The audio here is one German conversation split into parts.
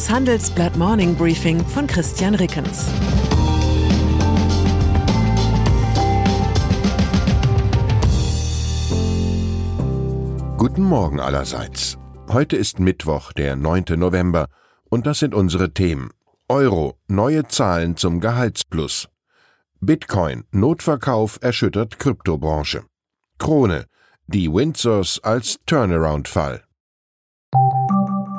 Das Handelsblatt Morning Briefing von Christian Rickens. Guten Morgen allerseits. Heute ist Mittwoch, der 9. November, und das sind unsere Themen. Euro, neue Zahlen zum Gehaltsplus. Bitcoin, Notverkauf erschüttert Kryptobranche. Krone, die Windsors als Turnaround-Fall.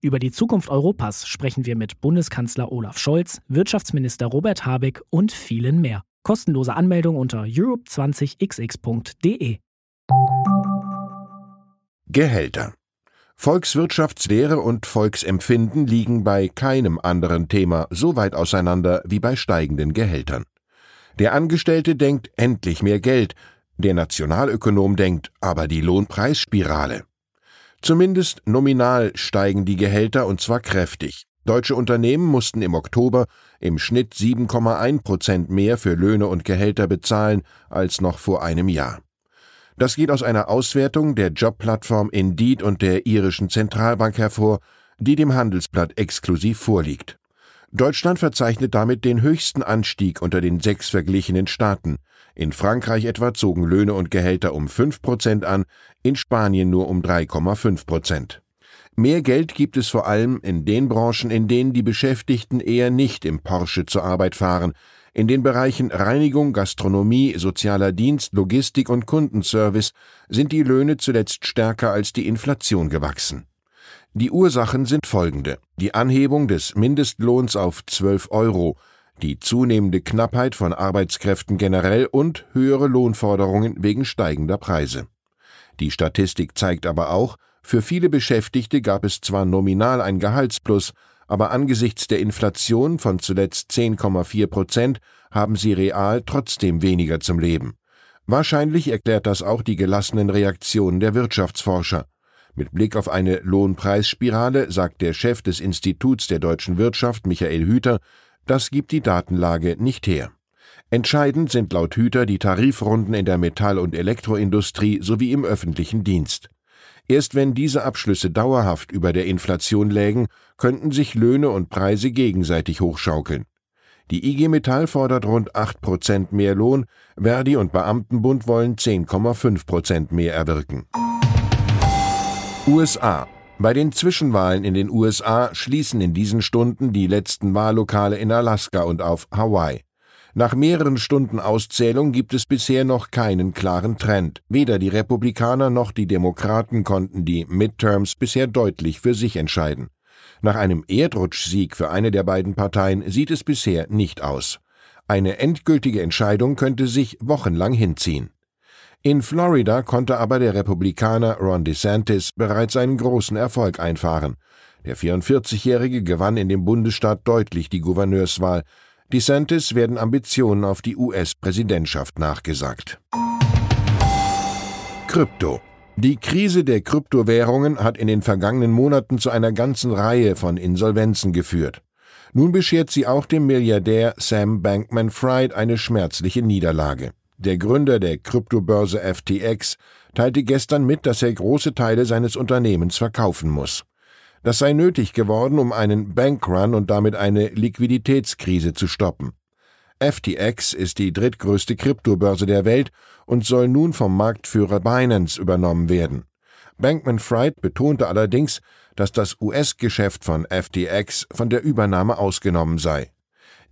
Über die Zukunft Europas sprechen wir mit Bundeskanzler Olaf Scholz, Wirtschaftsminister Robert Habeck und vielen mehr. Kostenlose Anmeldung unter europe20xx.de. Gehälter. Volkswirtschaftslehre und Volksempfinden liegen bei keinem anderen Thema so weit auseinander wie bei steigenden Gehältern. Der Angestellte denkt endlich mehr Geld, der Nationalökonom denkt aber die Lohnpreisspirale. Zumindest nominal steigen die Gehälter und zwar kräftig. Deutsche Unternehmen mussten im Oktober im Schnitt 7,1 Prozent mehr für Löhne und Gehälter bezahlen als noch vor einem Jahr. Das geht aus einer Auswertung der Jobplattform Indeed und der irischen Zentralbank hervor, die dem Handelsblatt exklusiv vorliegt. Deutschland verzeichnet damit den höchsten Anstieg unter den sechs verglichenen Staaten. In Frankreich etwa zogen Löhne und Gehälter um 5 Prozent an, in Spanien nur um 3,5 Prozent. Mehr Geld gibt es vor allem in den Branchen, in denen die Beschäftigten eher nicht im Porsche zur Arbeit fahren, in den Bereichen Reinigung, Gastronomie, sozialer Dienst, Logistik und Kundenservice sind die Löhne zuletzt stärker als die Inflation gewachsen. Die Ursachen sind folgende. Die Anhebung des Mindestlohns auf 12 Euro, die zunehmende Knappheit von Arbeitskräften generell und höhere Lohnforderungen wegen steigender Preise. Die Statistik zeigt aber auch, für viele Beschäftigte gab es zwar nominal ein Gehaltsplus, aber angesichts der Inflation von zuletzt 10,4 Prozent haben sie real trotzdem weniger zum Leben. Wahrscheinlich erklärt das auch die gelassenen Reaktionen der Wirtschaftsforscher. Mit Blick auf eine Lohnpreisspirale sagt der Chef des Instituts der deutschen Wirtschaft, Michael Hüter, das gibt die Datenlage nicht her. Entscheidend sind laut Hüter die Tarifrunden in der Metall- und Elektroindustrie sowie im öffentlichen Dienst. Erst wenn diese Abschlüsse dauerhaft über der Inflation lägen, könnten sich Löhne und Preise gegenseitig hochschaukeln. Die IG Metall fordert rund 8 Prozent mehr Lohn, Verdi und Beamtenbund wollen 10,5 Prozent mehr erwirken. USA bei den Zwischenwahlen in den USA schließen in diesen Stunden die letzten Wahllokale in Alaska und auf Hawaii. Nach mehreren Stunden Auszählung gibt es bisher noch keinen klaren Trend. Weder die Republikaner noch die Demokraten konnten die Midterms bisher deutlich für sich entscheiden. Nach einem Erdrutschsieg für eine der beiden Parteien sieht es bisher nicht aus. Eine endgültige Entscheidung könnte sich wochenlang hinziehen. In Florida konnte aber der Republikaner Ron DeSantis bereits einen großen Erfolg einfahren. Der 44-Jährige gewann in dem Bundesstaat deutlich die Gouverneurswahl. DeSantis werden Ambitionen auf die US-Präsidentschaft nachgesagt. Krypto. Die Krise der Kryptowährungen hat in den vergangenen Monaten zu einer ganzen Reihe von Insolvenzen geführt. Nun beschert sie auch dem Milliardär Sam Bankman-Fried eine schmerzliche Niederlage. Der Gründer der Kryptobörse FTX teilte gestern mit, dass er große Teile seines Unternehmens verkaufen muss. Das sei nötig geworden, um einen Bankrun und damit eine Liquiditätskrise zu stoppen. FTX ist die drittgrößte Kryptobörse der Welt und soll nun vom Marktführer Binance übernommen werden. Bankman Fried betonte allerdings, dass das US-Geschäft von FTX von der Übernahme ausgenommen sei.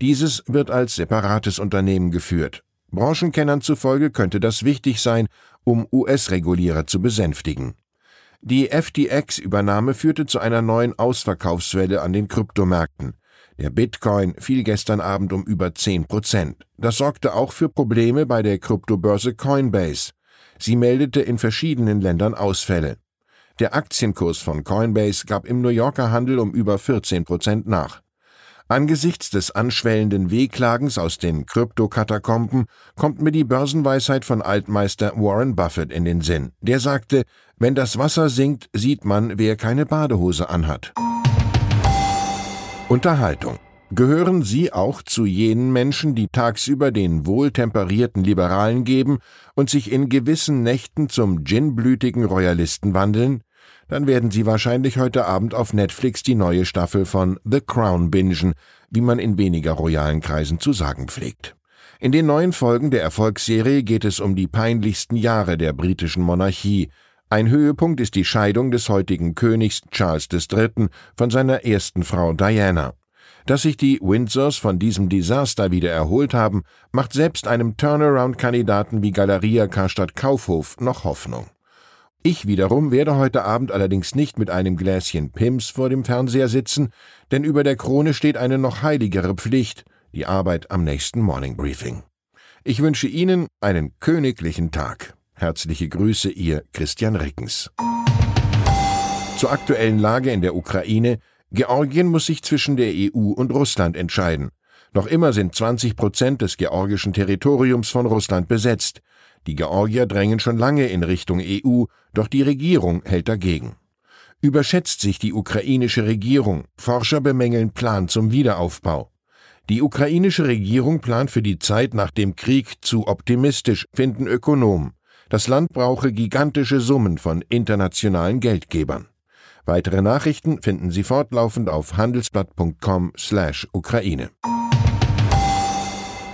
Dieses wird als separates Unternehmen geführt. Branchenkennern zufolge könnte das wichtig sein, um US-Regulierer zu besänftigen. Die FTX-Übernahme führte zu einer neuen Ausverkaufswelle an den Kryptomärkten. Der Bitcoin fiel gestern Abend um über 10 Prozent. Das sorgte auch für Probleme bei der Kryptobörse Coinbase. Sie meldete in verschiedenen Ländern Ausfälle. Der Aktienkurs von Coinbase gab im New Yorker Handel um über 14 Prozent nach. Angesichts des anschwellenden Wehklagens aus den Kryptokatakomben kommt mir die Börsenweisheit von Altmeister Warren Buffett in den Sinn. Der sagte, wenn das Wasser sinkt, sieht man, wer keine Badehose anhat. Unterhaltung. Gehören Sie auch zu jenen Menschen, die tagsüber den wohltemperierten Liberalen geben und sich in gewissen Nächten zum ginblütigen Royalisten wandeln? Dann werden Sie wahrscheinlich heute Abend auf Netflix die neue Staffel von The Crown bingen, wie man in weniger royalen Kreisen zu sagen pflegt. In den neuen Folgen der Erfolgsserie geht es um die peinlichsten Jahre der britischen Monarchie. Ein Höhepunkt ist die Scheidung des heutigen Königs Charles III. von seiner ersten Frau Diana. Dass sich die Windsors von diesem Desaster wieder erholt haben, macht selbst einem Turnaround-Kandidaten wie Galeria Karstadt Kaufhof noch Hoffnung. Ich wiederum werde heute Abend allerdings nicht mit einem Gläschen Pims vor dem Fernseher sitzen, denn über der Krone steht eine noch heiligere Pflicht, die Arbeit am nächsten Morning Briefing. Ich wünsche Ihnen einen königlichen Tag. Herzliche Grüße, Ihr Christian Rickens. Zur aktuellen Lage in der Ukraine. Georgien muss sich zwischen der EU und Russland entscheiden. Noch immer sind 20 Prozent des georgischen Territoriums von Russland besetzt. Die Georgier drängen schon lange in Richtung EU, doch die Regierung hält dagegen. Überschätzt sich die ukrainische Regierung, Forscher bemängeln Plan zum Wiederaufbau. Die ukrainische Regierung plant für die Zeit nach dem Krieg zu optimistisch, finden Ökonomen. Das Land brauche gigantische Summen von internationalen Geldgebern. Weitere Nachrichten finden Sie fortlaufend auf handelsblatt.com/Ukraine.